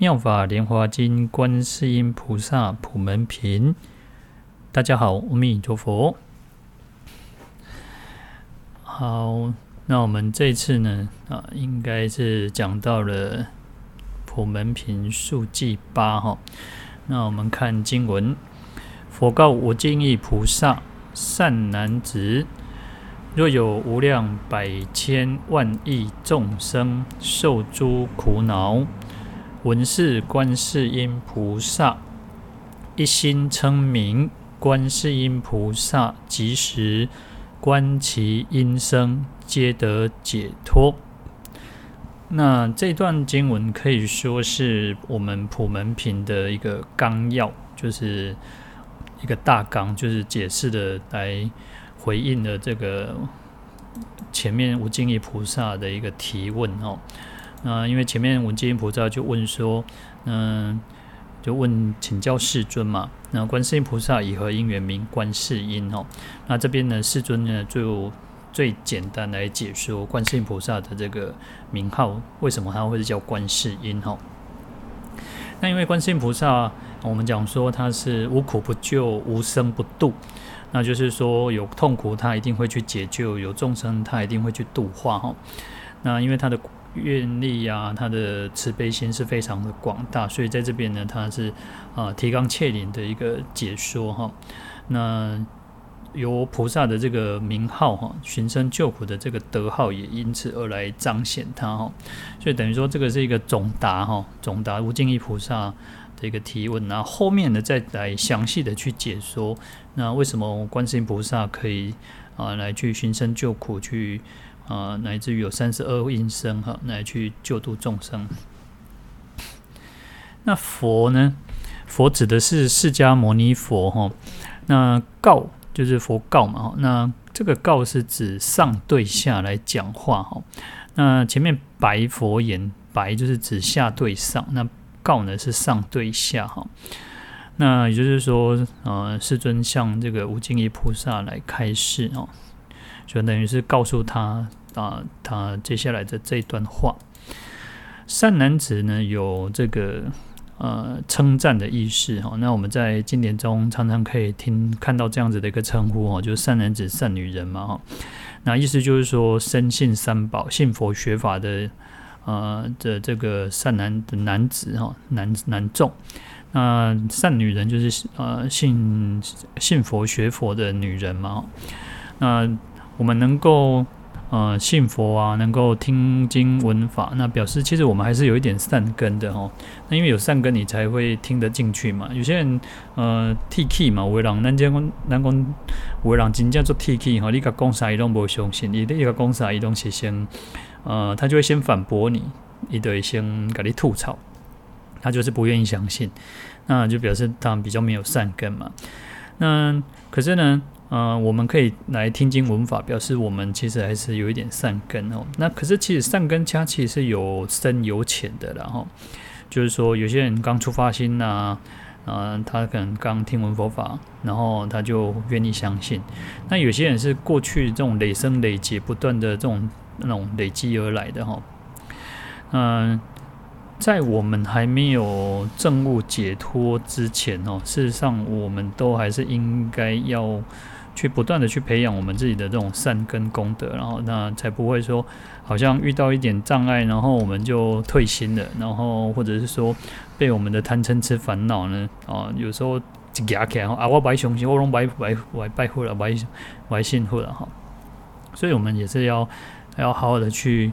妙法莲华经，观世音菩萨普门品。大家好，阿弥陀佛。好，那我们这次呢，啊，应该是讲到了普门品述记八哈。那我们看经文：佛告无尽意菩萨，善男子，若有无量百千万亿众生受诸苦恼。闻是观世音菩萨，一心称名，观世音菩萨即时观其音声，皆得解脱。那这段经文可以说是我们普门品的一个纲要，就是一个大纲，就是解释的来回应了这个前面无尽意菩萨的一个提问哦。那因为前面无尽意菩萨就问说，嗯，就问请教世尊嘛。那观世音菩萨以何因缘名观世音哦？那这边呢，世尊呢就最简单来解说观世音菩萨的这个名号，为什么他会是叫观世音哦？那因为观世音菩萨，我们讲说他是无苦不救，无生不度，那就是说有痛苦他一定会去解救，有众生他一定会去度化哈。那因为他的愿力呀，他的慈悲心是非常的广大，所以在这边呢，他是啊提纲挈领的一个解说哈。那由菩萨的这个名号哈，寻声救苦的这个德号也因此而来彰显他哈。所以等于说这个是一个总答哈，总答无尽意菩萨的一个提问，然后后面呢再来详细的去解说，那为什么观世音菩萨可以啊来去寻声救苦去？啊，乃至于有三十二音声哈，来去救度众生。那佛呢？佛指的是释迦牟尼佛哈。那告就是佛告嘛。那这个告是指上对下来讲话哈。那前面白佛言，白就是指下对上，那告呢是上对下哈。那也就是说，呃，世尊向这个无尽意菩萨来开示哦，就等于是告诉他。啊，他接下来的这一段话，善男子呢有这个呃称赞的意思哈。那我们在经典中常常可以听看到这样子的一个称呼哈，就是善男子、善女人嘛哈。那意思就是说，深信三宝、信佛学法的呃的这个善男的男子哈，男男众。那善女人就是呃信信佛学佛的女人嘛。那我们能够。呃，信佛啊，能够听经闻法，那表示其实我们还是有一点善根的哈。那因为有善根，你才会听得进去嘛。有些人呃，T K 嘛，有的人，咱这讲，咱讲，有的人真正做 T K 哈，你甲讲啥伊拢无相信，你你甲讲啥伊拢是先，呃，他就会先反驳你，伊就会先甲你吐槽，他就是不愿意相信，那就表示他比较没有善根嘛。那可是呢？呃，我们可以来听经闻法，表示我们其实还是有一点善根哦。那可是其实善根加其实是有深有浅的，然后就是说有些人刚出发心呐，啊、他可能刚听闻佛法，然后他就愿意相信。那有些人是过去这种累生累劫不断的这种那种累积而来的哈。嗯、在我们还没有证悟解脱之前哦，事实上我们都还是应该要。去不断的去培养我们自己的这种善根功德，然后那才不会说好像遇到一点障碍，然后我们就退心了，然后或者是说被我们的贪嗔痴烦恼呢啊，有时候就压起来啊，我白相信，我拢白白白拜佛了，白白信佛了哈。所以我们也是要要好好的去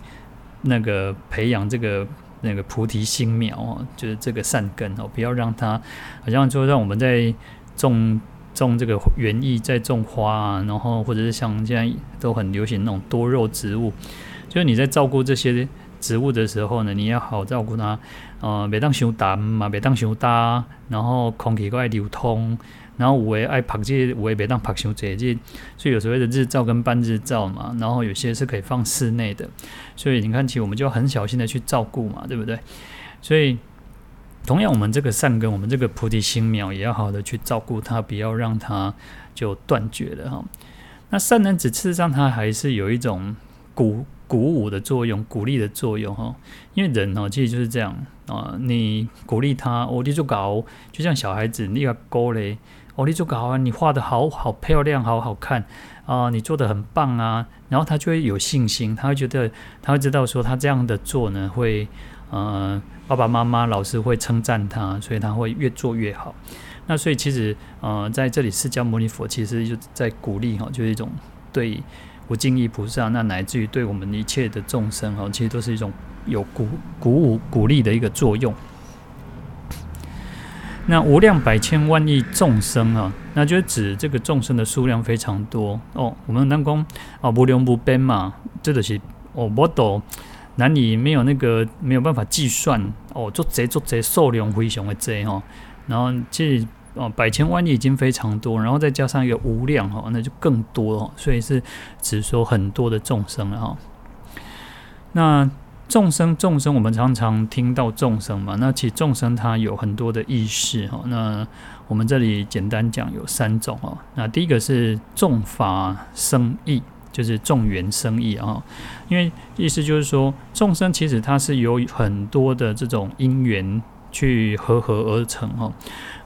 那个培养这个那个菩提心苗啊，就是这个善根哦，不要让它好像说让我们在种。种这个园艺，在种花啊，然后或者是像现在都很流行那种多肉植物，就是你在照顾这些植物的时候呢，你要好照顾它，呃，别当伤淡嘛，别当伤大，然后空气爱流通，然后我也爱曝日，有诶别当曝伤济，所以有所谓的日照跟半日照嘛，然后有些是可以放室内的，所以你看其实我们就很小心的去照顾嘛，对不对？所以同样，我们这个善根，我们这个菩提心苗也要好的去照顾它，不要让它就断绝了哈。那善男子事实上它还是有一种鼓鼓舞的作用，鼓励的作用哈。因为人哦，其实就是这样啊，你鼓励他，哦，你就搞，就像小孩子，你个勾嘞，哦，你就搞啊，你画得好好漂亮，好好看啊，你做得很棒啊，然后他就会有信心，他会觉得，他会知道说，他这样的做呢，会呃，爸爸妈妈、老师会称赞他，所以他会越做越好。那所以其实，呃，在这里释迦牟尼佛其实就在鼓励哈，就是一种对无尽意菩萨，那乃至于对我们一切的众生哈，其实都是一种有鼓鼓舞、鼓励的一个作用。那无量百千万亿众生啊，那就指这个众生的数量非常多哦。我们能讲哦，无量无边嘛，这就是哦，我都难以没有那个没有办法计算哦，做贼做贼数量非常的贼哈，然后这。哦，百千万亿已经非常多，然后再加上一个无量哈，那就更多了。所以是只说很多的众生了哈。那众生众生，我们常常听到众生嘛，那其实众生它有很多的意识哈。那我们这里简单讲有三种哦。那第一个是众法生意，就是众缘生意啊。因为意思就是说，众生其实它是有很多的这种因缘。去和合而成哈，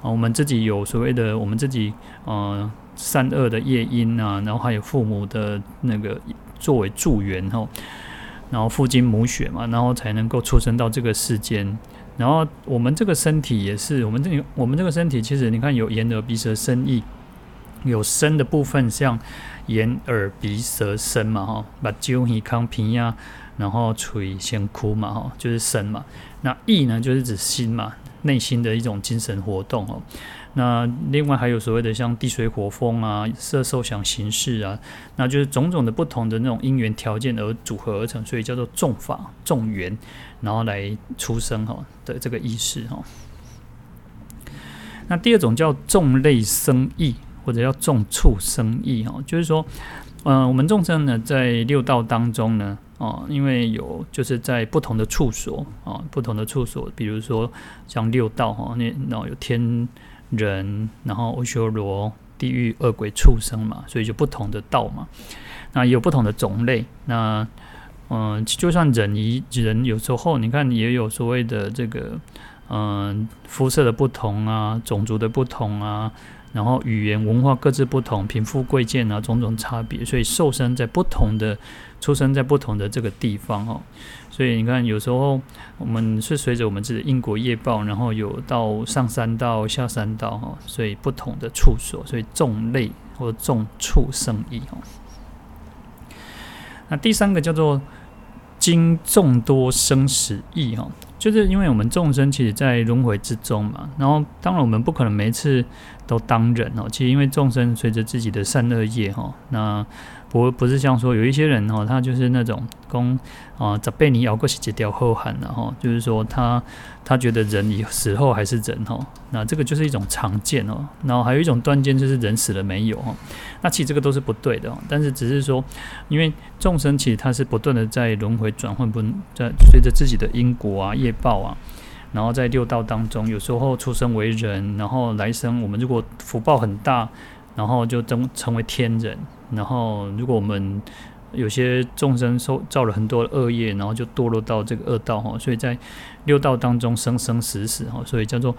啊，我们自己有所谓的，我们自己呃善恶的业因啊，然后还有父母的那个作为助缘哈，然后父精母血嘛，然后才能够出生到这个世间，然后我们这个身体也是，我们这里我们这个身体其实你看有眼耳鼻舌身意，有身的部分像眼耳鼻舌身嘛哈，把酒一康皮呀。然后垂先哭嘛，哈，就是身嘛。那意呢，就是指心嘛，内心的一种精神活动哦。那另外还有所谓的像地水火风啊，色受想行识啊，那就是种种的不同的那种因缘条件而组合而成，所以叫做众法众缘，然后来出生哈的这个意识哈。那第二种叫众类生意，或者叫众畜生意哈，就是说，嗯、我们众生呢在六道当中呢。哦，因为有就是在不同的处所啊，不同的处所，比如说像六道哈，那然后有天人，然后阿修罗、地狱、恶鬼、畜生嘛，所以就不同的道嘛。那有不同的种类。那嗯，就算人一人有时候你看也有所谓的这个嗯肤色的不同啊，种族的不同啊。然后语言文化各自不同，贫富贵贱啊，种种差别，所以受生在不同的，出生在不同的这个地方哦。所以你看，有时候我们是随着我们自己的因果业报，然后有到上三道、下三道哈，所以不同的处所，所以众类或众畜生意哦。那第三个叫做经众多生死义哈。就是因为我们众生其实，在轮回之中嘛，然后当然我们不可能每一次都当人哦。其实因为众生随着自己的善恶业哈，那。不不是像说有一些人哦，他就是那种公啊，早被你咬过几条后汗了哈，就是说他他觉得人以死后还是人哈，那这个就是一种常见哦。然后还有一种断见，就是人死了没有哈，那其实这个都是不对的。但是只是说，因为众生其实他是不断的在轮回转换，不在随着自己的因果啊业报啊，然后在六道当中，有时候出生为人，然后来生我们如果福报很大，然后就成成为天人。然后，如果我们有些众生受造了很多恶业，然后就堕落到这个恶道哈，所以在六道当中生生死死哈，所以叫做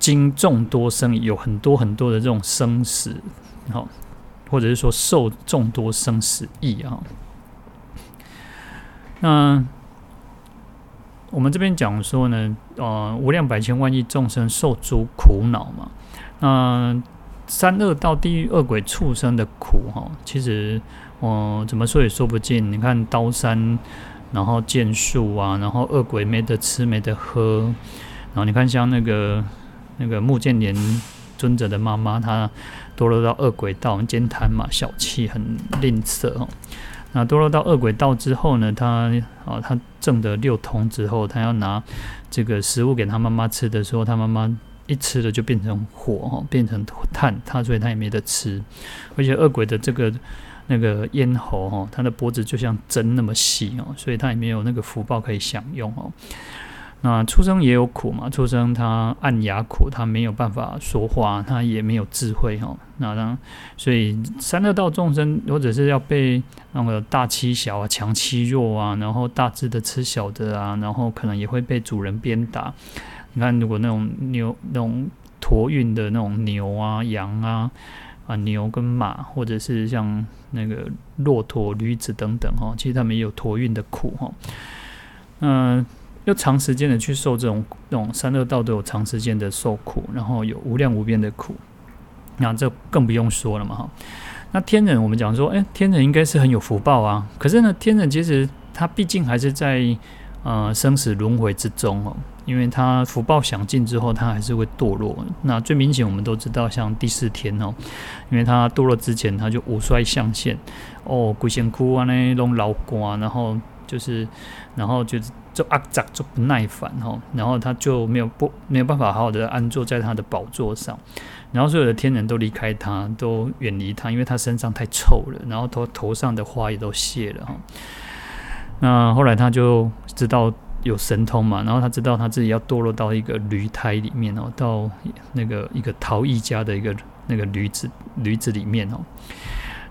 经众多生，有很多很多的这种生死哈，或者是说受众多生死义啊。那我们这边讲说呢，呃，无量百千万亿众生受诸苦恼嘛，那。三恶道、地狱、恶鬼、畜生的苦，哈，其实，嗯，怎么说也说不尽。你看刀山，然后剑树啊，然后恶鬼没得吃、没得喝，然后你看像那个那个目犍连尊者的妈妈，她堕落到恶鬼道，慳贪嘛，小气，很吝啬哦，那堕落到恶鬼道之后呢，他啊，他挣得六通之后，他要拿这个食物给他妈妈吃的时候，他妈妈一吃了就变成火哈，变成炭，他所以他也没得吃。而且恶鬼的这个那个咽喉哈，他的脖子就像针那么细哦，所以他也没有那个福报可以享用哦。那畜生也有苦嘛？畜生他按牙苦，他没有办法说话，他也没有智慧哈。那当所以三恶道众生，或者是要被那个大欺小啊、强欺弱啊，然后大只的吃小的啊，然后可能也会被主人鞭打。你看，如果那种牛、那种驮运的那种牛啊、羊啊啊牛跟马，或者是像那个骆驼、驴子等等哈，其实他们也有驮运的苦哈。嗯。要长时间的去受这种这种三恶道都有长时间的受苦，然后有无量无边的苦，那这更不用说了嘛哈。那天人我们讲说，诶，天人应该是很有福报啊。可是呢，天人其实他毕竟还是在呃生死轮回之中哦，因为他福报享尽之后，他还是会堕落。那最明显我们都知道，像第四天哦，因为他堕落之前他就五衰相现哦，鬼仙哭啊那种老瓜，然后就是然后就是。就阿杂就不耐烦哈，然后他就没有不没有办法好好的安坐在他的宝座上，然后所有的天人都离开他，都远离他，因为他身上太臭了，然后头头上的花也都谢了哈。那后来他就知道有神通嘛，然后他知道他自己要堕落到一个驴胎里面哦，到那个一个陶艺家的一个那个驴子驴子里面哦，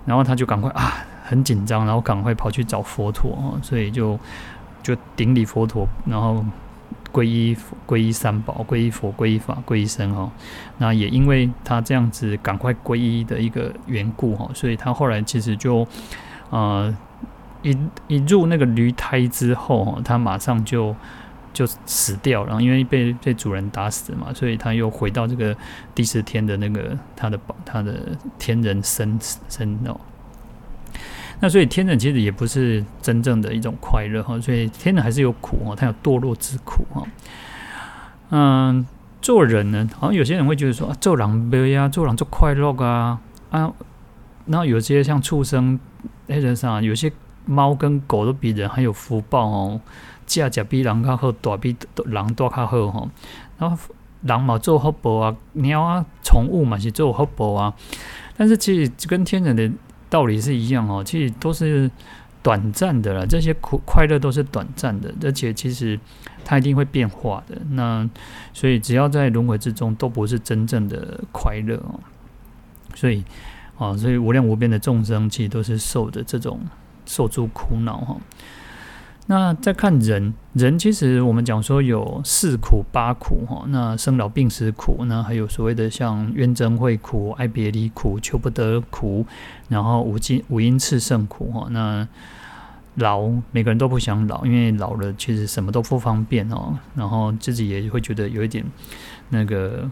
然后他就赶快啊很紧张，然后赶快跑去找佛陀哦，所以就。就顶礼佛陀，然后皈依皈依三宝，皈依佛，皈依法，皈依僧哈。那也因为他这样子赶快皈依的一个缘故哈，所以他后来其实就呃一一入那个驴胎之后，他马上就就死掉了，因为被被主人打死嘛，所以他又回到这个第四天的那个他的他的天人身身哦。那所以天人其实也不是真正的一种快乐哈，所以天人还是有苦哈，他有堕落之苦哈。嗯，做人呢，好像有些人会觉得说，做人不呀，做人做快乐啊啊。然后有些像畜生，那人上有些猫跟狗都比人还有福报哦，价价比人较好，大比人大较好哈。然后人嘛做福报啊，鸟啊宠物嘛是做福报啊，但是其实跟天人的。道理是一样哦，其实都是短暂的啦。这些苦快乐都是短暂的，而且其实它一定会变化的。那所以只要在轮回之中，都不是真正的快乐哦。所以啊，所以无量无边的众生，其实都是受的这种受诸苦恼哈。那再看人，人其实我们讲说有四苦八苦哈，那生老病死苦，那还有所谓的像冤憎会苦、爱别离苦、求不得苦，然后五阴五阴炽盛苦哈。那老每个人都不想老，因为老了其实什么都不方便哦，然后自己也会觉得有一点那个。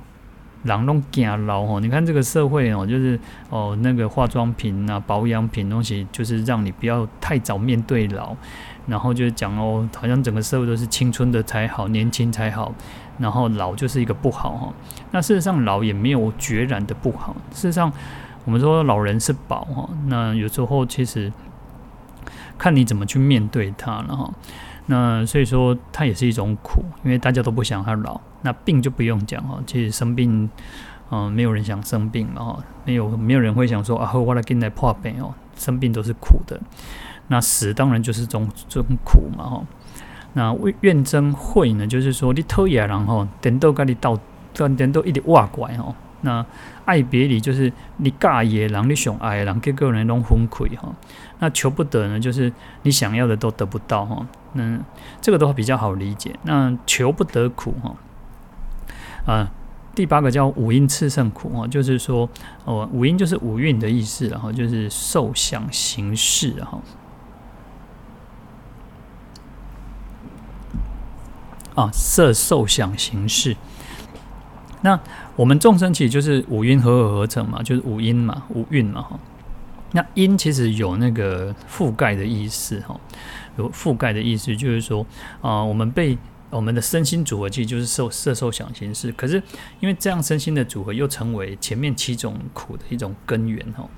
人拢惊老吼，你看这个社会哦，就是哦那个化妆品啊、保养品东西，就是让你不要太早面对老，然后就是讲哦，好像整个社会都是青春的才好，年轻才好，然后老就是一个不好哈。那事实上老也没有决然的不好，事实上我们说老人是宝哈，那有时候其实看你怎么去面对它了哈。那所以说，它也是一种苦，因为大家都不想他老。那病就不用讲哦，其实生病，嗯、没有人想生病了哈，没有没有人会想说啊，我来给你来破病哦，生病都是苦的。那死当然就是种种苦嘛哈。那为怨憎会呢，就是说你讨厌人吼，点都跟你斗，点都一直挖怪哦。那爱别离就是你尬野人，你想爱人，结果人拢崩溃哈。那求不得呢，就是你想要的都得不到哈。那这个都比较好理解。那求不得苦哈，啊，第八个叫五阴炽盛苦哈，就是说哦，五阴就是五蕴的意思，然后就是受想行识哈。啊，色受想行识。那我们众生其实就是五阴合合合成嘛，就是五阴嘛，五蕴嘛哈。那阴其实有那个覆盖的意思哈，有覆盖的意思就是说啊、我们被我们的身心组合其实就是受色受想行识，可是因为这样身心的组合又成为前面七种苦的一种根源哦。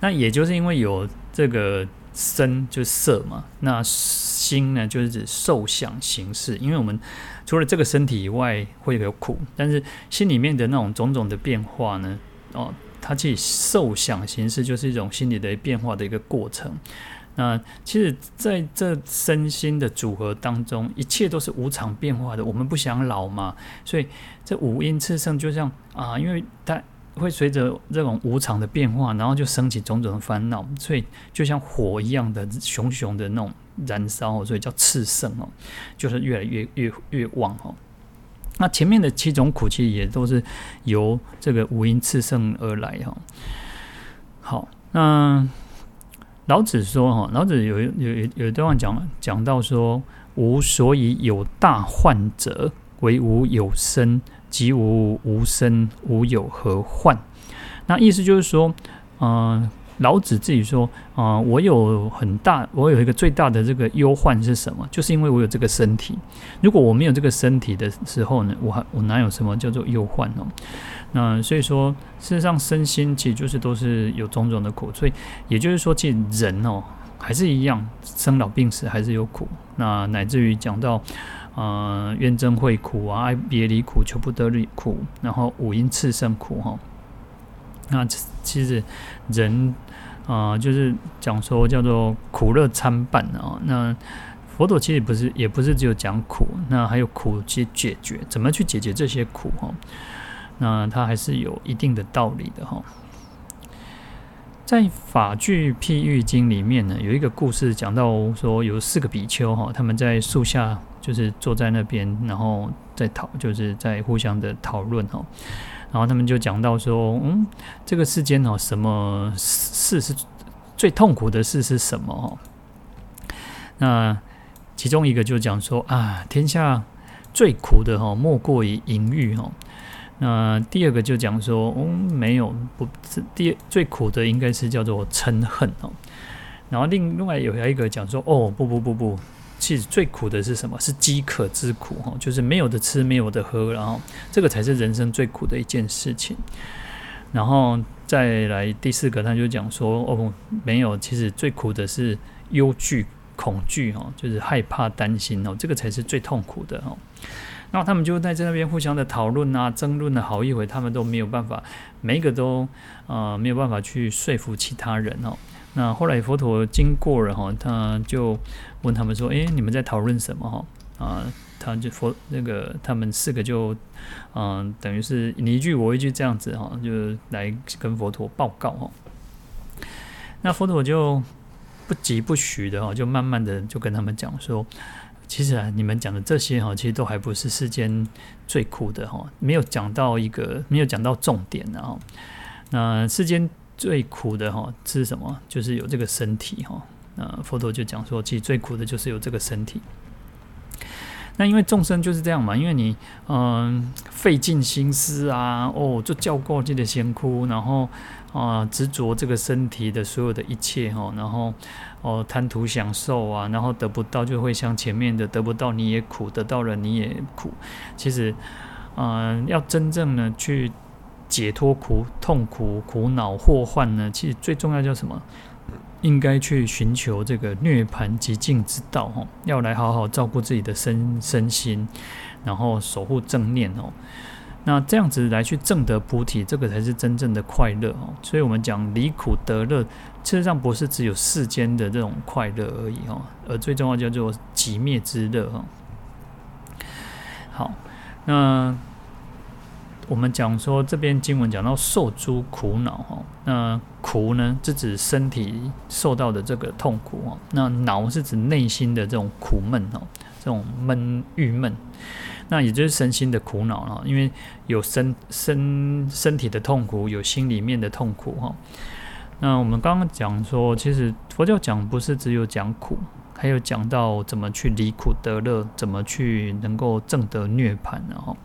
那也就是因为有这个身就是色嘛，那心呢就是指受想行识。因为我们除了这个身体以外会有苦，但是心里面的那种种种的变化呢，哦，它其实受想行识就是一种心理的变化的一个过程。那其实在这身心的组合当中，一切都是无常变化的。我们不想老嘛，所以这五阴炽盛就像啊，因为它会随着这种无常的变化，然后就升起种种的烦恼，所以就像火一样的熊熊的那种燃烧，所以叫炽盛哦，就是越来越越越旺哦。那前面的七种苦其实也都是由这个五阴炽盛而来哈。好，那。老子说：“哈，老子有有有有一段话讲讲到说，吾所以有大患者，为吾有身；及吾无身，吾有何患？那意思就是说，嗯、老子自己说，啊、我有很大，我有一个最大的这个忧患是什么？就是因为我有这个身体。如果我没有这个身体的时候呢，我还我哪有什么叫做忧患呢？”那所以说，事实上身心其实就是都是有种种的苦，所以也就是说，其实人哦还是一样，生老病死还是有苦。那乃至于讲到，呃，怨憎会苦啊，爱别离苦，求不得离苦，然后五阴炽盛苦哈。那其实人啊、就是讲说叫做苦乐参半啊。那佛陀其实不是，也不是只有讲苦，那还有苦去解决，怎么去解决这些苦哈？那它还是有一定的道理的哈。在《法句譬喻经》里面呢，有一个故事讲到说，有四个比丘哈，他们在树下就是坐在那边，然后在讨，就是在互相的讨论哈。然后他们就讲到说，嗯，这个世间哦，什么事是最痛苦的事是什么哦？那其中一个就讲说啊，天下最苦的哈，莫过于淫欲哈。那第二个就讲说，嗯，没有，不是第最苦的应该是叫做嗔恨哦。然后另另外有一个讲说，哦，不不不不，其实最苦的是什么？是饥渴之苦哈，就是没有的吃，没有的喝，然后这个才是人生最苦的一件事情。然后再来第四个，他就讲说，哦，没有，其实最苦的是忧惧、恐惧哈，就是害怕、担心哦，这个才是最痛苦的哈。然后他们就在这边互相的讨论啊、争论了好一会，他们都没有办法，每一个都呃没有办法去说服其他人哦。那后来佛陀经过了哈，他就问他们说：“诶，你们在讨论什么？”哈啊，他就佛那个他们四个就嗯、等于是你一句我一句这样子哈，就来跟佛陀报告哈。那佛陀就不疾不徐的哈，就慢慢的就跟他们讲说。其实啊，你们讲的这些哈，其实都还不是世间最苦的哈，没有讲到一个，没有讲到重点的哈。那世间最苦的哈是什么？就是有这个身体哈。那佛陀就讲说，其实最苦的就是有这个身体。那因为众生就是这样嘛，因为你嗯费尽心思啊，哦，就叫过去的先哭，然后。啊，执着这个身体的所有的一切哈，然后哦贪图享受啊，然后得不到就会像前面的得不到你也苦，得到了你也苦。其实，嗯、要真正的去解脱苦、痛苦、苦恼、祸患呢，其实最重要叫什么？应该去寻求这个涅槃极境之道哈，要来好好照顾自己的身身心，然后守护正念哦。那这样子来去正得菩提，这个才是真正的快乐哦。所以，我们讲离苦得乐，事实上不是只有世间的这种快乐而已哦，而最重要叫做极灭之乐哦。好，那我们讲说这边经文讲到受诸苦恼哈，那苦呢，是指身体受到的这个痛苦哈，那恼是指内心的这种苦闷哦，这种闷郁闷。那也就是身心的苦恼了，因为有身身身体的痛苦，有心里面的痛苦哈。那我们刚刚讲说，其实佛教讲不是只有讲苦，还有讲到怎么去离苦得乐，怎么去能够证得涅槃然后，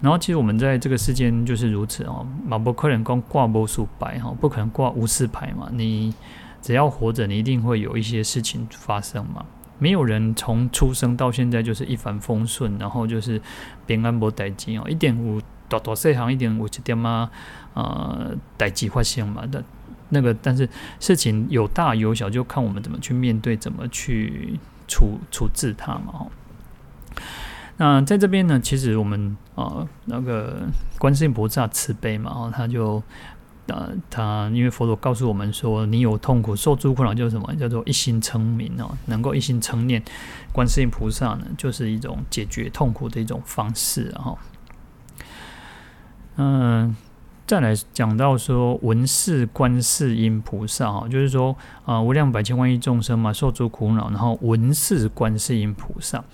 然后其实我们在这个世间就是如此哦，马不可能光挂无数牌哈，不可能挂无事牌嘛。你只要活着，你一定会有一些事情发生嘛。没有人从出生到现在就是一帆风顺，然后就是平安无代志哦，一点五大大细行，一点五一点嘛，呃，代志发生嘛。的那个，但是事情有大有小，就看我们怎么去面对，怎么去处处置它嘛。那在这边呢，其实我们啊，那个观世音菩萨慈悲嘛，哈，他就。呃，他因为佛陀告诉我们说，你有痛苦、受诸苦恼，就是什么？叫做一心称名哦，能够一心称念观世音菩萨呢，就是一种解决痛苦的一种方式啊。嗯、再来讲到说，闻是观世音菩萨哈，就是说啊、无量百千万亿众生嘛，受诸苦恼，然后闻是观世音菩萨。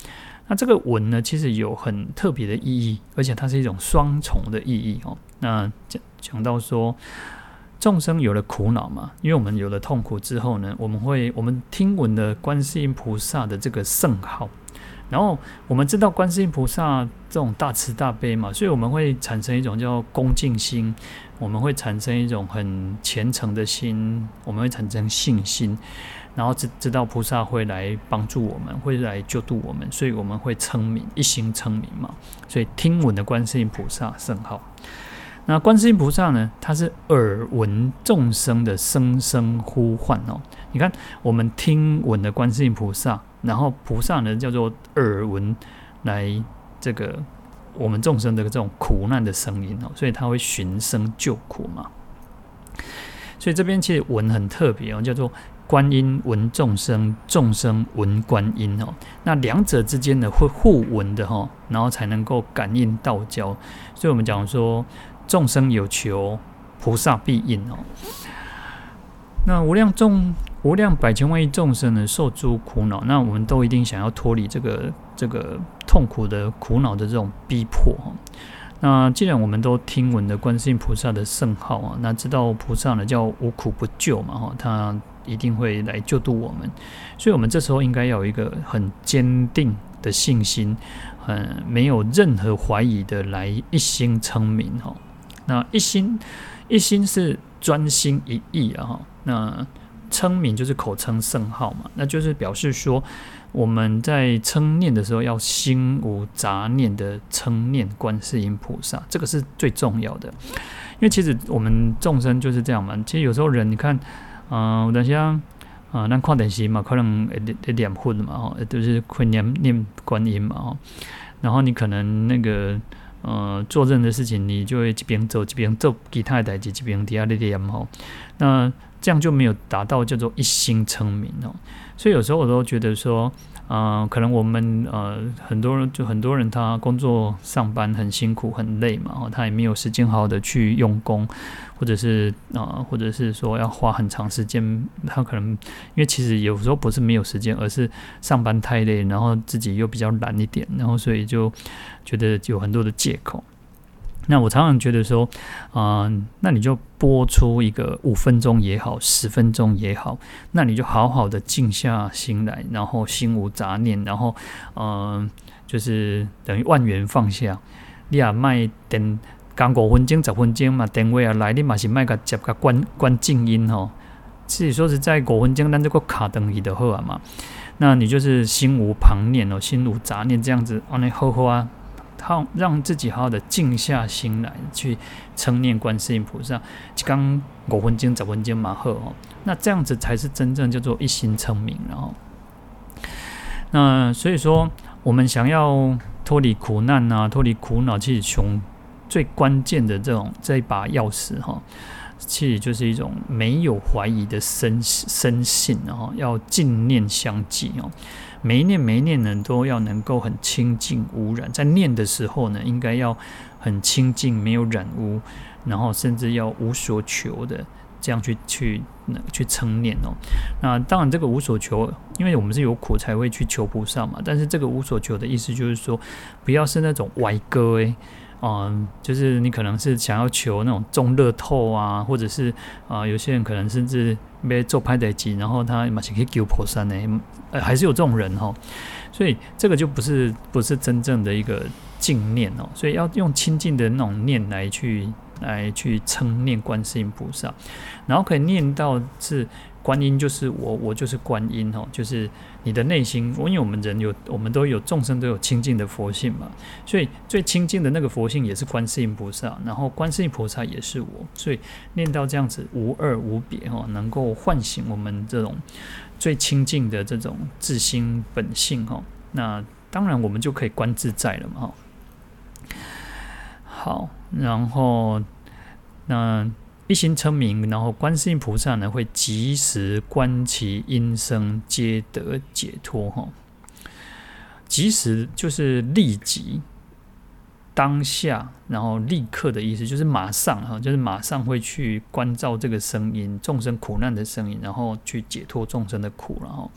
那这个文呢，其实有很特别的意义，而且它是一种双重的意义哦。那讲讲到说，众生有了苦恼嘛，因为我们有了痛苦之后呢，我们会我们听闻的观世音菩萨的这个圣号，然后我们知道观世音菩萨这种大慈大悲嘛，所以我们会产生一种叫恭敬心，我们会产生一种很虔诚的心，我们会产生信心。然后知知道菩萨会来帮助我们，会来救度我们，所以我们会称名，一心称名嘛。所以听闻的观世音菩萨圣号，那观世音菩萨呢，它是耳闻众生的声声呼唤哦。你看，我们听闻的观世音菩萨，然后菩萨呢叫做耳闻来这个我们众生的这种苦难的声音哦，所以他会寻声救苦嘛。所以这边其实闻很特别哦，叫做。观音闻众生，众生闻观音哦，那两者之间呢会互闻的哈，然后才能够感应道交。所以我们讲说，众生有求，菩萨必应哦。那无量众、无量百千万亿众生呢，受诸苦恼，那我们都一定想要脱离这个这个痛苦的苦恼的这种逼迫哈。那既然我们都听闻的观世音菩萨的圣号啊，那知道菩萨呢叫无苦不救嘛哈，他。一定会来救度我们，所以，我们这时候应该要有一个很坚定的信心，嗯，没有任何怀疑的来一心称名哈。那一心一心是专心一意啊哈。那称名就是口称圣号嘛，那就是表示说我们在称念的时候要心无杂念的称念观世音菩萨，这个是最重要的。因为其实我们众生就是这样嘛。其实有时候人你看。啊，有当时啊，咱看电视嘛，可能会会念佛嘛，吼，就是会念念观音嘛，吼。然后你可能那个呃做任何事情，你就会一边走一边做其他的代志，一边底下咧念吼。那这样就没有达到叫做一心成名哦。所以有时候我都觉得说。啊、可能我们呃很多人就很多人他工作上班很辛苦很累嘛，他也没有时间好好的去用功，或者是啊、或者是说要花很长时间，他可能因为其实有时候不是没有时间，而是上班太累，然后自己又比较懒一点，然后所以就觉得有很多的借口。那我常常觉得说，啊、呃，那你就播出一个五分钟也好，十分钟也好，那你就好好的静下心来，然后心无杂念，然后，嗯、就是等于万缘放下。你也卖等，刚五分钟、十分钟嘛，电话啊来，你嘛是卖个接个关关静音吼。自己说是在五分钟，咱这个卡等于的好啊嘛。那你就是心无旁念哦，心无杂念这样子，安尼好好啊。好，让自己好好的静下心来，去称念观世音菩萨，刚五分钟、十分钟嘛好哦。那这样子才是真正叫做一心称名，然后，那所以说，我们想要脱离苦难啊，脱离苦恼，其实从最关键的这种这一把钥匙哈，其实就是一种没有怀疑的深深信，然后要静念相继哦。每一念每一念呢，都要能够很清净无染。在念的时候呢，应该要很清净，没有染污，然后甚至要无所求的这样去去去称念哦。那当然，这个无所求，因为我们是有苦才会去求菩萨嘛。但是这个无所求的意思就是说，不要是那种歪歌诶。嗯，就是你可能是想要求那种中乐透啊，或者是啊、有些人可能甚至被做拍的机，然后他马上可以求菩萨呢，呃，还是有这种人哈，所以这个就不是不是真正的一个净念哦，所以要用清净的那种念来去来去称念观世音菩萨，然后可以念到是观音就是我，我就是观音哦，就是你的内心。因为我们人有，我们都有众生都有清净的佛性嘛，所以最清净的那个佛性也是观世音菩萨，然后观世音菩萨也是我，所以念到这样子无二无别哈，能够唤醒我们这种最清净的这种自心本性哈。那当然我们就可以观自在了嘛哈。好，然后那。一心称名，然后观世音菩萨呢会即时观其音声，皆得解脱。哈，即时就是立即、当下，然后立刻的意思，就是马上哈，就是马上会去关照这个声音，众生苦难的声音，然后去解脱众生的苦。然后，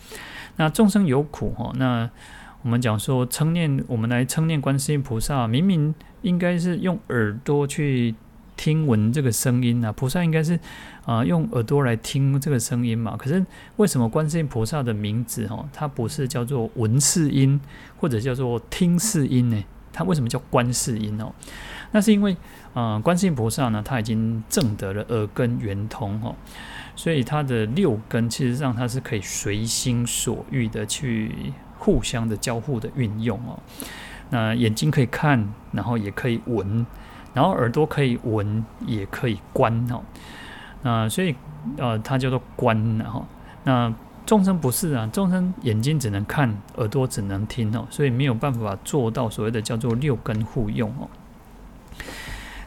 那众生有苦哈，那我们讲说称念，我们来称念观世音菩萨，明明应该是用耳朵去。听闻这个声音啊，菩萨应该是啊、用耳朵来听这个声音嘛。可是为什么观世音菩萨的名字哦，它不是叫做闻世音或者叫做听世音呢？它为什么叫观世音哦？那是因为啊、观世音菩萨呢，他已经证得了耳根圆通哦，所以他的六根其实上它是可以随心所欲的去互相的交互的运用哦。那眼睛可以看，然后也可以闻。然后耳朵可以闻，也可以观哦。那所以呃，它叫做观，然后那众生不是啊，众生眼睛只能看，耳朵只能听哦，所以没有办法做到所谓的叫做六根互用哦。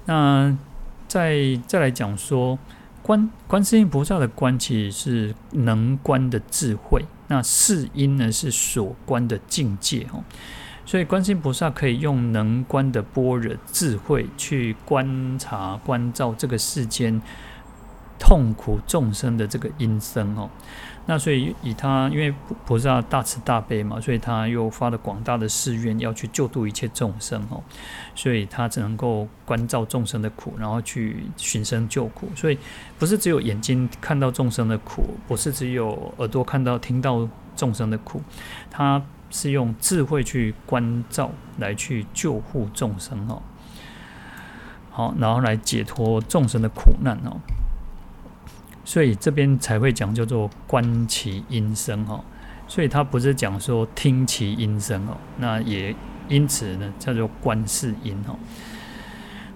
那再再来讲说观观世音菩萨的观，其实是能观的智慧，那世音呢是所观的境界哦。所以，观世音菩萨可以用能观的般若智慧去观察、观照这个世间痛苦众生的这个音声哦。那所以，以他因为菩萨大慈大悲嘛，所以他又发了广大的誓愿，要去救度一切众生哦。所以他只能够关照众生的苦，然后去寻声救苦。所以，不是只有眼睛看到众生的苦，不是只有耳朵看到、听到众生的苦，他。是用智慧去关照，来去救护众生哦，好，然后来解脱众生的苦难哦，所以这边才会讲叫做观其音声哦，所以他不是讲说听其音声哦，那也因此呢叫做观世音哦，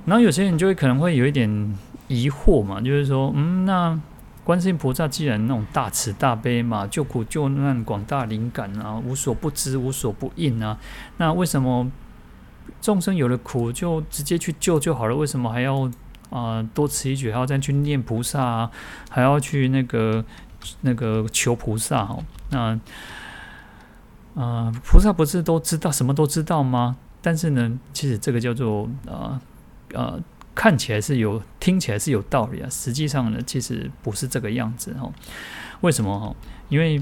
然后有些人就会可能会有一点疑惑嘛，就是说，嗯，那。观世音菩萨既然那种大慈大悲嘛，救苦救难广大灵感啊，无所不知无所不应啊，那为什么众生有了苦就直接去救就好了？为什么还要啊、多此一举，还要再去念菩萨啊，还要去那个那个求菩萨？哦，那啊、菩萨不是都知道什么都知道吗？但是呢，其实这个叫做啊啊。看起来是有，听起来是有道理啊，实际上呢，其实不是这个样子哦。为什么？因为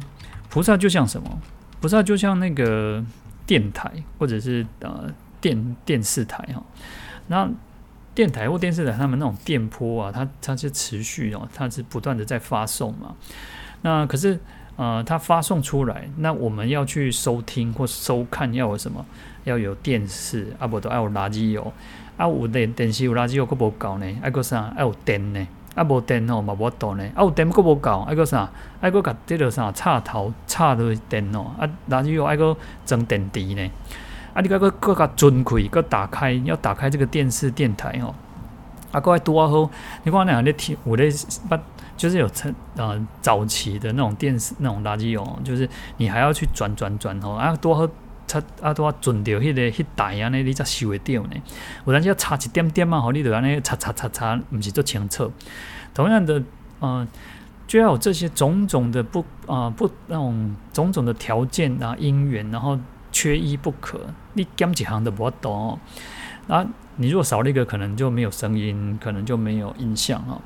菩萨就像什么？菩萨就像那个电台或者是呃电电视台哈。那电台或电视台，他们那种电波啊，它它是持续哦，它是不断的在发送嘛。那可是呃，它发送出来，那我们要去收听或收看，要有什么？要有电视啊，不都要有垃圾油。啊，有电电视有垃圾又阁无够呢，还阁啥？还有电呢？啊，无电吼，嘛无度呢。啊，有电阁无够，还阁啥？还阁甲这个啥插头插落电哦。啊，垃圾又还阁装电池呢。啊，你阁阁阁甲准开，阁打开，要打开这个电视电台哦。啊，阁还多好。你看那样咧听，有咧把，就是有成呃早期的那种电视那种垃圾哦，就是你还要去转转转哦，啊多好。插啊，拄啊，准着迄个迄台安尼，你才收会到呢。有当时要差一点点嘛，吼，你着安尼插插插插，毋是足清楚。同样的，呃，就要有这些种种的不啊、不那种种种的条件啊因缘，然后缺一不可。你减几行都无法度哦。啊，你如果少了一个，可能就没有声音，可能就没有印象哦。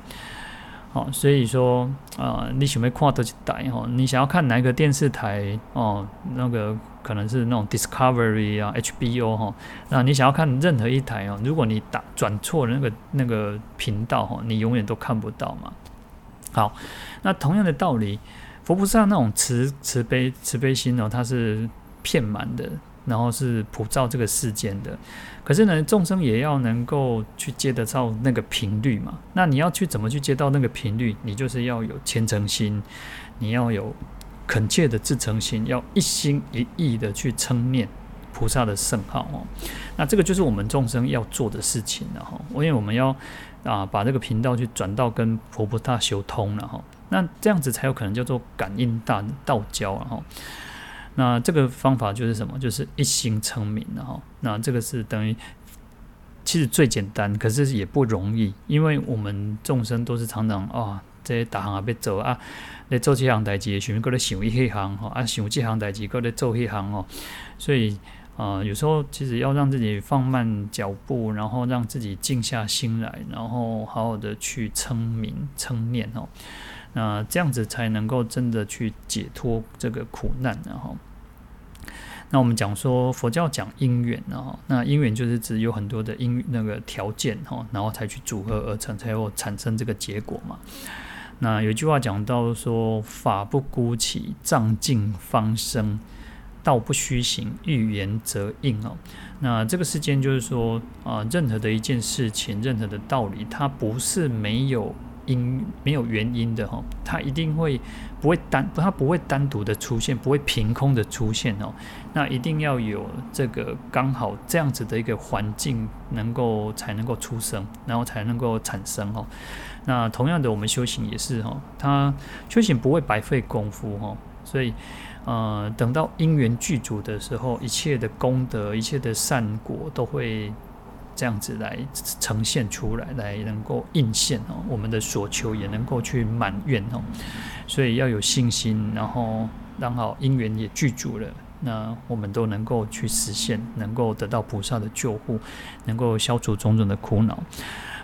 好，所以说啊、你想要看多一台吼？你想要看哪一个电视台哦？那个可能是那种 Discovery 啊、HBO 哈。那你想要看任何一台哦？如果你打转错了那个那个频道哈，你永远都看不到嘛。好，那同样的道理，佛菩萨那种慈慈悲慈悲心哦，它是遍满的，然后是普照这个世间的。可是呢，众生也要能够去接得到那个频率嘛。那你要去怎么去接到那个频率？你就是要有虔诚心，你要有恳切的自诚心，要一心一意的去称念菩萨的圣号哦。那这个就是我们众生要做的事情了哈。因为我们要啊把这个频道去转到跟佛菩萨修通了哈。那这样子才有可能叫做感应大道交了哈。那这个方法就是什么？就是一心称名了哈。那这个是等于其实最简单，可是也不容易，因为我们众生都是常常啊，些大行啊，要做啊，来做这项代志，想过来想一行哈，啊，想这项代志过来做一行哦。所以啊、呃，有时候其实要让自己放慢脚步，然后让自己静下心来，然后好好的去称名称念哦。那这样子才能够真的去解脱这个苦难，然后，那我们讲说佛教讲因缘，然后那因缘就是指有很多的因那个条件哈，然后才去组合而成，才会产生这个结果嘛。那有句话讲到说，法不孤起，藏尽方生；道不虚行，遇缘则应哦。那这个世间就是说啊，任何的一件事情，任何的道理，它不是没有。因没有原因的哈，它一定会不会单，它不会单独的出现，不会凭空的出现哦。那一定要有这个刚好这样子的一个环境，能够才能够出生，然后才能够产生哦。那同样的，我们修行也是哈，它修行不会白费功夫哈。所以，呃，等到因缘具足的时候，一切的功德，一切的善果都会。这样子来呈现出来，来能够应现哦，我们的所求也能够去满愿哦，所以要有信心，然后刚好因缘也具足了，那我们都能够去实现，能够得到菩萨的救护，能够消除种种的苦恼。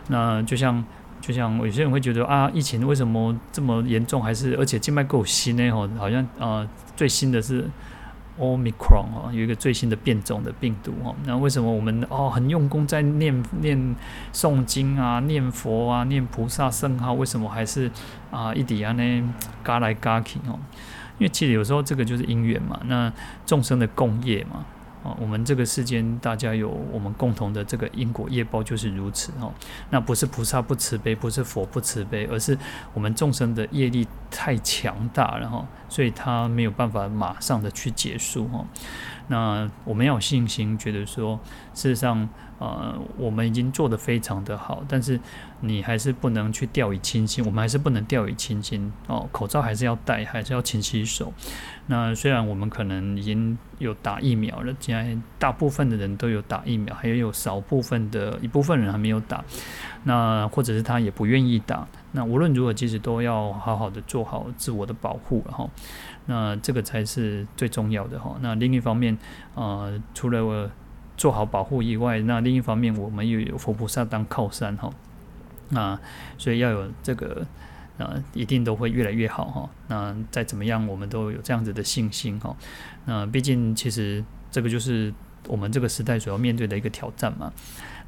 那就像就像有些人会觉得啊，疫情为什么这么严重？还是而且静脉够新呢？哦，好像、呃，最新的是。Omicron 哦，有一个最新的变种的病毒哦，那为什么我们哦很用功在念念诵经啊、念佛啊、念菩萨圣号，为什么还是啊一底安呢嘎来嘎去哦？因为其实有时候这个就是因缘嘛，那众生的共业嘛。啊我们这个世间，大家有我们共同的这个因果业报，就是如此哦。那不是菩萨不慈悲，不是佛不慈悲，而是我们众生的业力太强大了哈，所以他没有办法马上的去结束哈。那我们要有信心，觉得说，事实上。呃，我们已经做得非常的好，但是你还是不能去掉以轻心，我们还是不能掉以轻心哦。口罩还是要戴，还是要勤洗手。那虽然我们可能已经有打疫苗了，现在大部分的人都有打疫苗，还有少部分的一部分人还没有打，那或者是他也不愿意打。那无论如何，其实都要好好的做好自我的保护了哈。那这个才是最重要的哈。那另一方面，呃，除了我。做好保护以外，那另一方面，我们又有佛菩萨当靠山哈，那所以要有这个，呃，一定都会越来越好哈。那再怎么样，我们都有这样子的信心哈。那毕竟，其实这个就是我们这个时代所要面对的一个挑战嘛。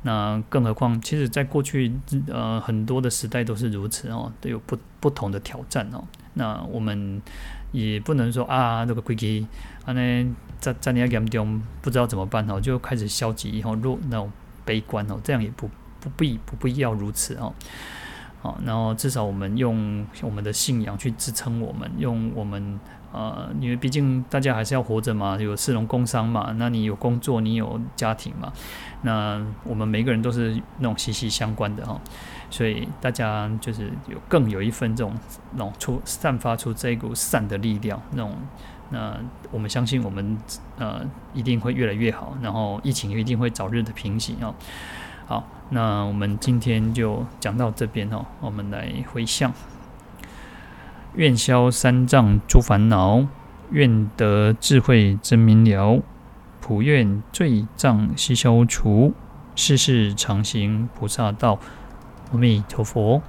那更何况，其实在过去呃很多的时代都是如此哦，都有不不同的挑战哦。那我们也不能说啊，这个规矩啊呢。在在那严重，不知道怎么办哦，就开始消极以后那种悲观哦，这样也不不必不必要如此哦，好，然后至少我们用我们的信仰去支撑我们，用我们呃，因为毕竟大家还是要活着嘛，有市农工商嘛，那你有工作，你有家庭嘛，那我们每个人都是那种息息相关的哈，所以大家就是有更有一份这种那种出散发出这一股善的力量那种。那我们相信，我们呃一定会越来越好，然后疫情也一定会早日的平息哦。好，那我们今天就讲到这边哦。我们来回向，愿消三障诸烦恼，愿得智慧真明了，普愿罪障悉消除，世世常行菩萨道。阿弥陀佛。